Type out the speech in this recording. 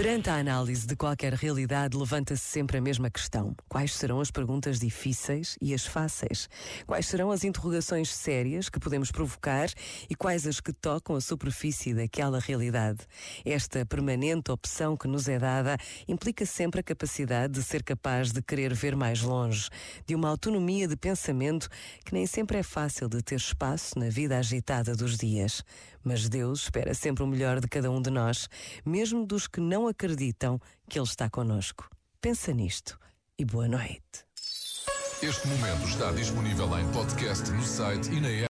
Perante a análise de qualquer realidade, levanta-se sempre a mesma questão: quais serão as perguntas difíceis e as fáceis? Quais serão as interrogações sérias que podemos provocar e quais as que tocam a superfície daquela realidade? Esta permanente opção que nos é dada implica sempre a capacidade de ser capaz de querer ver mais longe, de uma autonomia de pensamento que nem sempre é fácil de ter espaço na vida agitada dos dias. Mas Deus espera sempre o melhor de cada um de nós, mesmo dos que não acreditam que Ele está conosco. Pensa nisto e boa noite. Este momento está disponível em podcast no site e na.